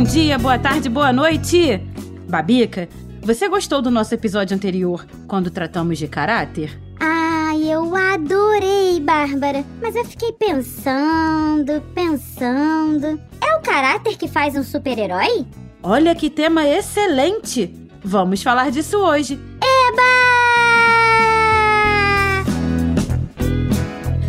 Bom dia, boa tarde, boa noite! Babica, você gostou do nosso episódio anterior, quando tratamos de caráter? Ai, eu adorei, Bárbara. Mas eu fiquei pensando, pensando. É o caráter que faz um super-herói? Olha que tema excelente! Vamos falar disso hoje. Eba!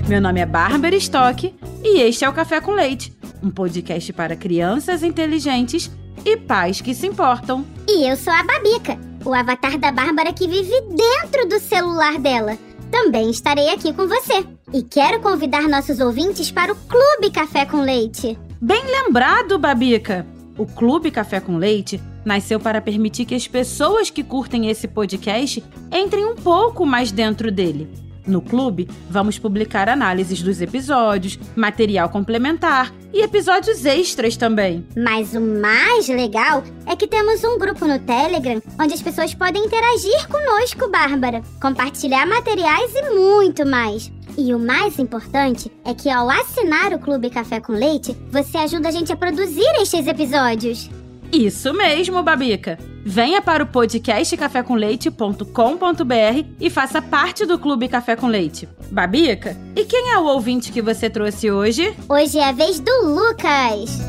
Meu nome é Bárbara Stock e este é o Café com Leite, um podcast para crianças inteligentes e pais que se importam. E eu sou a Babica, o avatar da Bárbara que vive dentro do celular dela. Também estarei aqui com você. E quero convidar nossos ouvintes para o Clube Café com Leite. Bem lembrado, Babica! O Clube Café com Leite nasceu para permitir que as pessoas que curtem esse podcast entrem um pouco mais dentro dele. No clube, vamos publicar análises dos episódios, material complementar e episódios extras também. Mas o mais legal é que temos um grupo no Telegram onde as pessoas podem interagir conosco, Bárbara, compartilhar materiais e muito mais. E o mais importante é que ao assinar o Clube Café com Leite, você ajuda a gente a produzir estes episódios. Isso mesmo, Babica! Venha para o podcast cafécomleite.com.br e faça parte do Clube Café com Leite. Babica, e quem é o ouvinte que você trouxe hoje? Hoje é a vez do Lucas.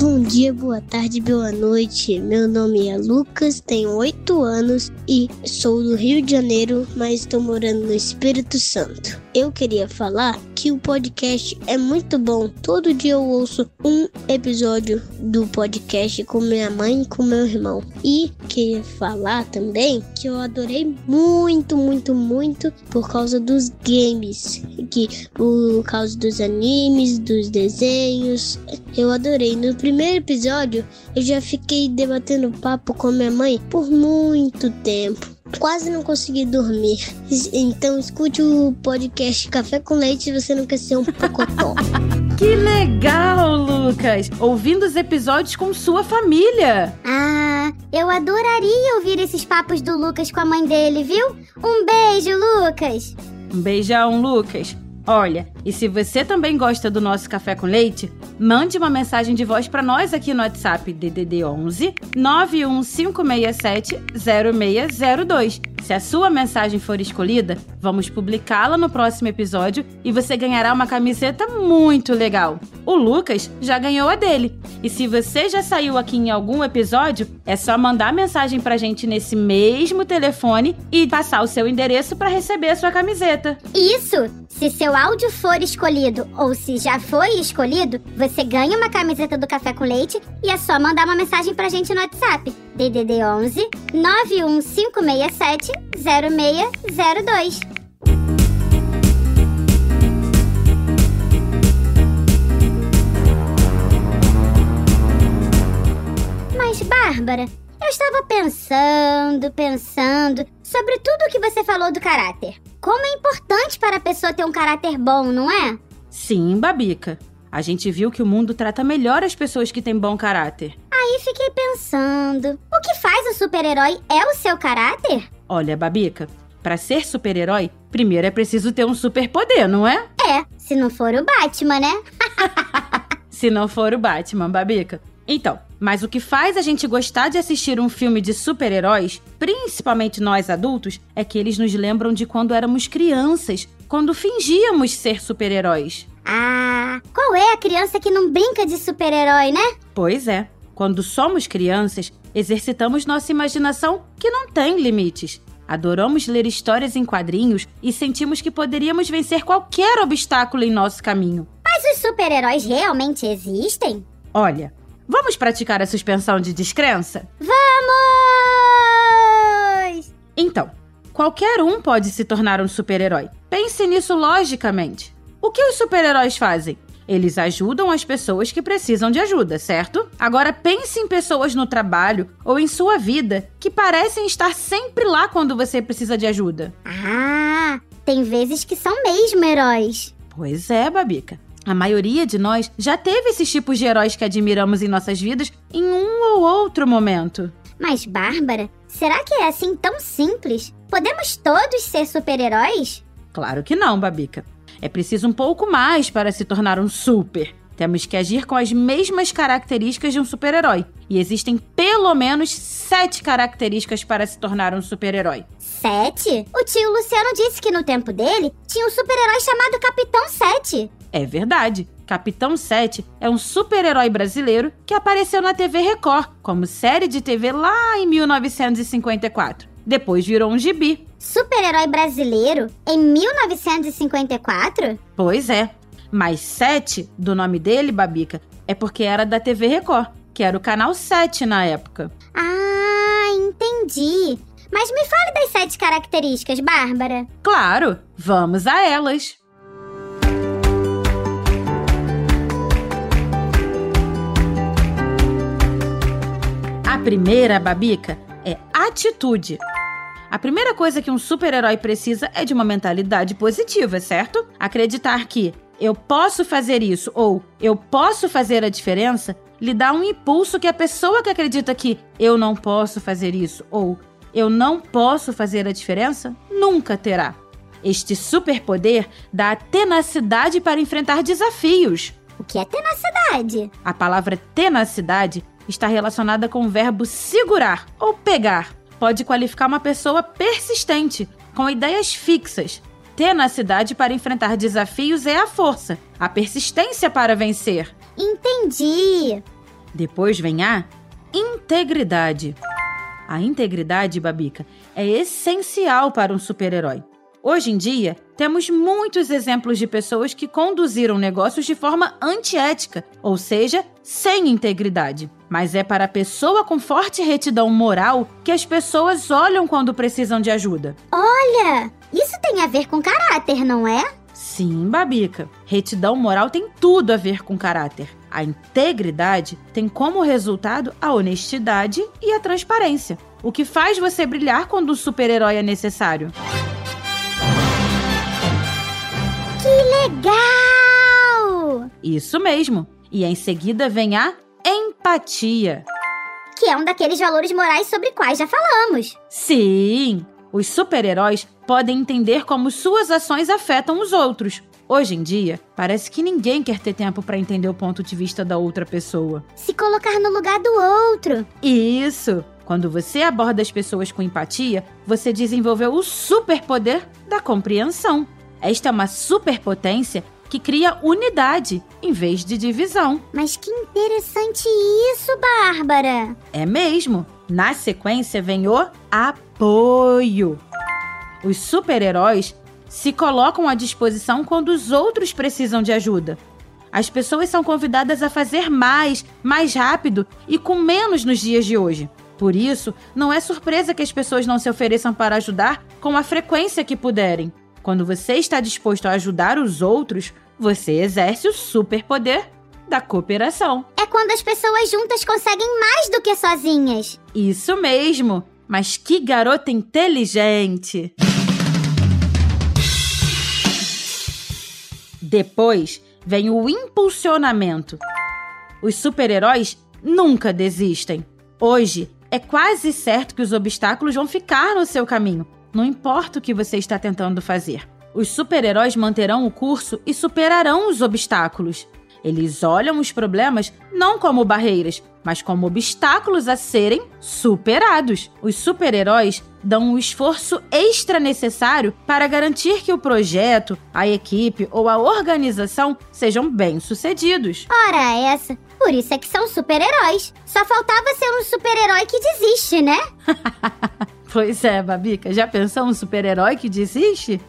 Bom dia, boa tarde, boa noite. Meu nome é Lucas, tenho 8 anos e sou do Rio de Janeiro, mas estou morando no Espírito Santo. Eu queria falar que o podcast é muito bom. Todo dia eu ouço um episódio do podcast com minha mãe e com meu irmão. E queria falar também que eu adorei muito, muito, muito por causa dos games, que por causa dos animes, dos desenhos. Eu adorei. No primeiro episódio, eu já fiquei debatendo papo com minha mãe por muito tempo. Quase não consegui dormir. Então escute o podcast Café com Leite se você não quer ser um pocotó. Que legal, Lucas! Ouvindo os episódios com sua família. Ah, eu adoraria ouvir esses papos do Lucas com a mãe dele, viu? Um beijo, Lucas. Um beijão, Lucas. Olha, e se você também gosta do nosso café com leite, mande uma mensagem de voz para nós aqui no WhatsApp DDD 11 91567 0602. Se a sua mensagem for escolhida, vamos publicá-la no próximo episódio e você ganhará uma camiseta muito legal. O Lucas já ganhou a dele. E se você já saiu aqui em algum episódio, é só mandar mensagem pra gente nesse mesmo telefone e passar o seu endereço para receber a sua camiseta. Isso! Se seu áudio for escolhido ou se já foi escolhido, você ganha uma camiseta do Café com Leite e é só mandar uma mensagem pra gente no WhatsApp. DDD 11 91567 0602. Mas, Bárbara, eu estava pensando, pensando sobre tudo que você falou do caráter. Como é importante para a pessoa ter um caráter bom, não é? Sim, Babica. A gente viu que o mundo trata melhor as pessoas que têm bom caráter. Aí fiquei pensando: o que faz o super-herói é o seu caráter? Olha, Babica, para ser super-herói, primeiro é preciso ter um superpoder, não é? É, se não for o Batman, né? Se não for o Batman, Babica. Então, mas o que faz a gente gostar de assistir um filme de super-heróis, principalmente nós adultos, é que eles nos lembram de quando éramos crianças, quando fingíamos ser super-heróis. Ah, qual é a criança que não brinca de super-herói, né? Pois é, quando somos crianças, exercitamos nossa imaginação que não tem limites. Adoramos ler histórias em quadrinhos e sentimos que poderíamos vencer qualquer obstáculo em nosso caminho. Mas os super-heróis realmente existem? Olha, vamos praticar a suspensão de descrença? Vamos! Então, qualquer um pode se tornar um super-herói. Pense nisso logicamente. O que os super-heróis fazem? Eles ajudam as pessoas que precisam de ajuda, certo? Agora pense em pessoas no trabalho ou em sua vida que parecem estar sempre lá quando você precisa de ajuda. Ah, tem vezes que são mesmo heróis. Pois é, Babica. A maioria de nós já teve esses tipos de heróis que admiramos em nossas vidas em um ou outro momento. Mas, Bárbara, será que é assim tão simples? Podemos todos ser super-heróis? Claro que não, Babica. É preciso um pouco mais para se tornar um super. Temos que agir com as mesmas características de um super-herói. E existem pelo menos sete características para se tornar um super-herói. Sete? O tio Luciano disse que no tempo dele tinha um super-herói chamado Capitão Sete. É verdade. Capitão 7 é um super-herói brasileiro que apareceu na TV Record como série de TV lá em 1954. Depois virou um gibi. Super-herói brasileiro em 1954? Pois é. Mas 7 do nome dele, Babica, é porque era da TV Record, que era o canal 7 na época. Ah, entendi. Mas me fale das sete características, Bárbara. Claro, vamos a elas. A primeira, Babica, é atitude. A primeira coisa que um super-herói precisa é de uma mentalidade positiva, certo? Acreditar que eu posso fazer isso ou eu posso fazer a diferença lhe dá um impulso que a pessoa que acredita que eu não posso fazer isso ou eu não posso fazer a diferença nunca terá. Este superpoder dá a tenacidade para enfrentar desafios. O que é tenacidade? A palavra tenacidade está relacionada com o verbo segurar ou pegar. Pode qualificar uma pessoa persistente, com ideias fixas. Tenacidade para enfrentar desafios é a força, a persistência para vencer. Entendi. Depois vem a integridade. A integridade, Babica, é essencial para um super-herói. Hoje em dia, temos muitos exemplos de pessoas que conduziram negócios de forma antiética, ou seja, sem integridade. Mas é para a pessoa com forte retidão moral que as pessoas olham quando precisam de ajuda. Olha, isso tem a ver com caráter, não é? Sim, Babica. Retidão moral tem tudo a ver com caráter. A integridade tem como resultado a honestidade e a transparência, o que faz você brilhar quando um super-herói é necessário. Legal! Isso mesmo. E em seguida vem a empatia. Que é um daqueles valores morais sobre quais já falamos. Sim! Os super-heróis podem entender como suas ações afetam os outros. Hoje em dia, parece que ninguém quer ter tempo para entender o ponto de vista da outra pessoa. Se colocar no lugar do outro. Isso! Quando você aborda as pessoas com empatia, você desenvolveu o superpoder da compreensão. Esta é uma superpotência que cria unidade em vez de divisão. Mas que interessante isso, Bárbara! É mesmo. Na sequência vem o apoio. Os super-heróis se colocam à disposição quando os outros precisam de ajuda. As pessoas são convidadas a fazer mais, mais rápido e com menos nos dias de hoje. Por isso, não é surpresa que as pessoas não se ofereçam para ajudar com a frequência que puderem. Quando você está disposto a ajudar os outros, você exerce o superpoder da cooperação. É quando as pessoas juntas conseguem mais do que sozinhas. Isso mesmo! Mas que garota inteligente! Depois vem o impulsionamento. Os super-heróis nunca desistem. Hoje é quase certo que os obstáculos vão ficar no seu caminho, não importa o que você está tentando fazer. Os super-heróis manterão o curso e superarão os obstáculos. Eles olham os problemas não como barreiras, mas como obstáculos a serem superados. Os super-heróis dão o esforço extra necessário para garantir que o projeto, a equipe ou a organização sejam bem-sucedidos. Ora, essa. Por isso é que são super-heróis. Só faltava ser um super-herói que desiste, né? pois é, Babica. Já pensou um super-herói que desiste?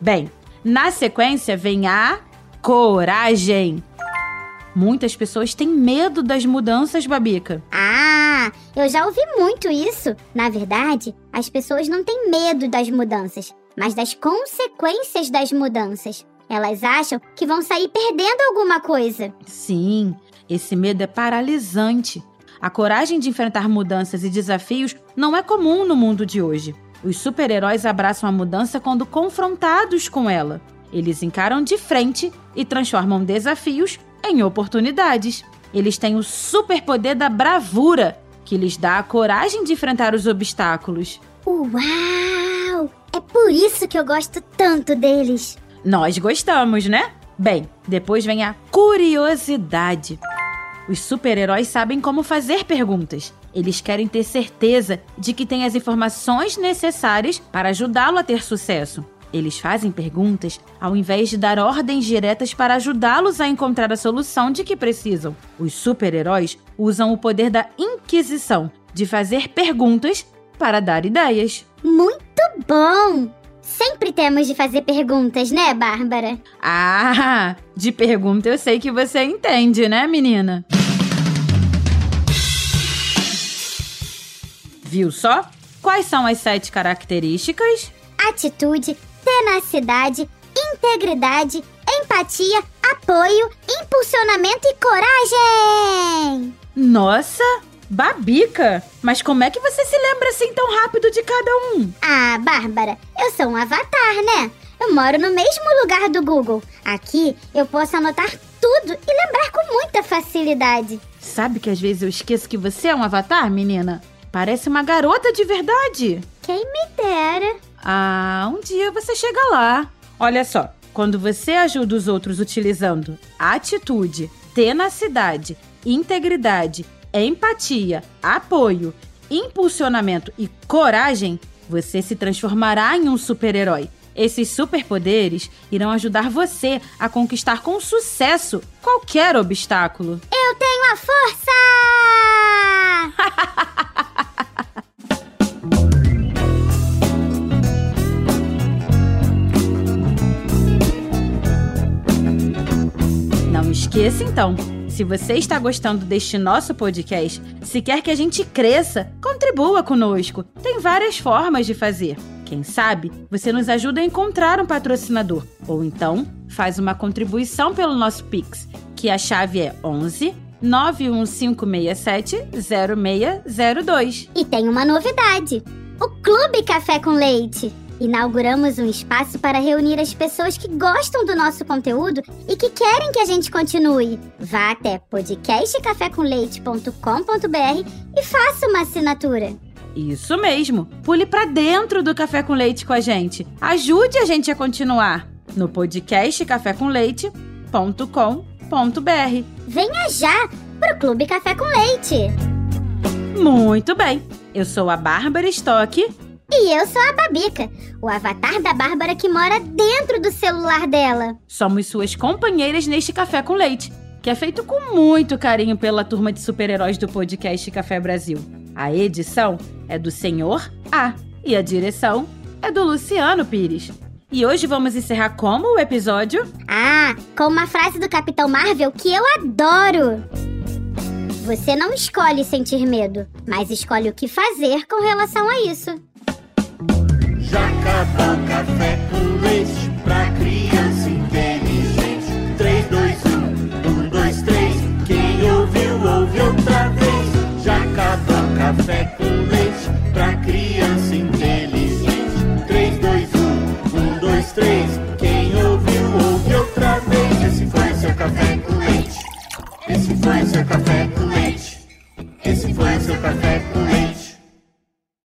Bem, na sequência vem a coragem. Muitas pessoas têm medo das mudanças, Babica. Ah, eu já ouvi muito isso. Na verdade, as pessoas não têm medo das mudanças, mas das consequências das mudanças. Elas acham que vão sair perdendo alguma coisa. Sim, esse medo é paralisante. A coragem de enfrentar mudanças e desafios não é comum no mundo de hoje. Os super-heróis abraçam a mudança quando confrontados com ela. Eles encaram de frente e transformam desafios em oportunidades. Eles têm o superpoder da bravura, que lhes dá a coragem de enfrentar os obstáculos. Uau! É por isso que eu gosto tanto deles. Nós gostamos, né? Bem, depois vem a curiosidade. Os super-heróis sabem como fazer perguntas. Eles querem ter certeza de que tem as informações necessárias para ajudá-lo a ter sucesso. Eles fazem perguntas ao invés de dar ordens diretas para ajudá-los a encontrar a solução de que precisam. Os super-heróis usam o poder da Inquisição de fazer perguntas para dar ideias. Muito bom! Sempre temos de fazer perguntas, né, Bárbara? Ah, de pergunta eu sei que você entende, né, menina? Viu só? Quais são as sete características? Atitude, tenacidade, integridade, empatia, apoio, impulsionamento e coragem! Nossa, Babica! Mas como é que você se lembra assim tão rápido de cada um? Ah, Bárbara, eu sou um avatar, né? Eu moro no mesmo lugar do Google. Aqui eu posso anotar tudo e lembrar com muita facilidade. Sabe que às vezes eu esqueço que você é um avatar, menina? Parece uma garota de verdade. Quem me dera. Ah, um dia você chega lá. Olha só, quando você ajuda os outros utilizando atitude, tenacidade, integridade empatia, apoio, impulsionamento e coragem, você se transformará em um super-herói. Esses superpoderes irão ajudar você a conquistar com sucesso qualquer obstáculo. Eu tenho a força! esqueça então se você está gostando deste nosso podcast, se quer que a gente cresça, contribua conosco. Tem várias formas de fazer. Quem sabe você nos ajuda a encontrar um patrocinador ou então faz uma contribuição pelo nosso Pix, que a chave é 11 91567 0602. E tem uma novidade: o Clube Café com Leite. Inauguramos um espaço para reunir as pessoas que gostam do nosso conteúdo e que querem que a gente continue. Vá até podcastcafécomleite.com.br e faça uma assinatura. Isso mesmo. Pule para dentro do Café com Leite com a gente. Ajude a gente a continuar no podcastcafécomleite.com.br. Venha já pro Clube Café com Leite. Muito bem. Eu sou a Bárbara Stock e eu sou a Babica, o avatar da Bárbara que mora dentro do celular dela. Somos suas companheiras neste Café com Leite, que é feito com muito carinho pela turma de super-heróis do podcast Café Brasil. A edição é do Senhor A e a direção é do Luciano Pires. E hoje vamos encerrar como o episódio? Ah, com uma frase do Capitão Marvel que eu adoro! Você não escolhe sentir medo, mas escolhe o que fazer com relação a isso. Acabou café com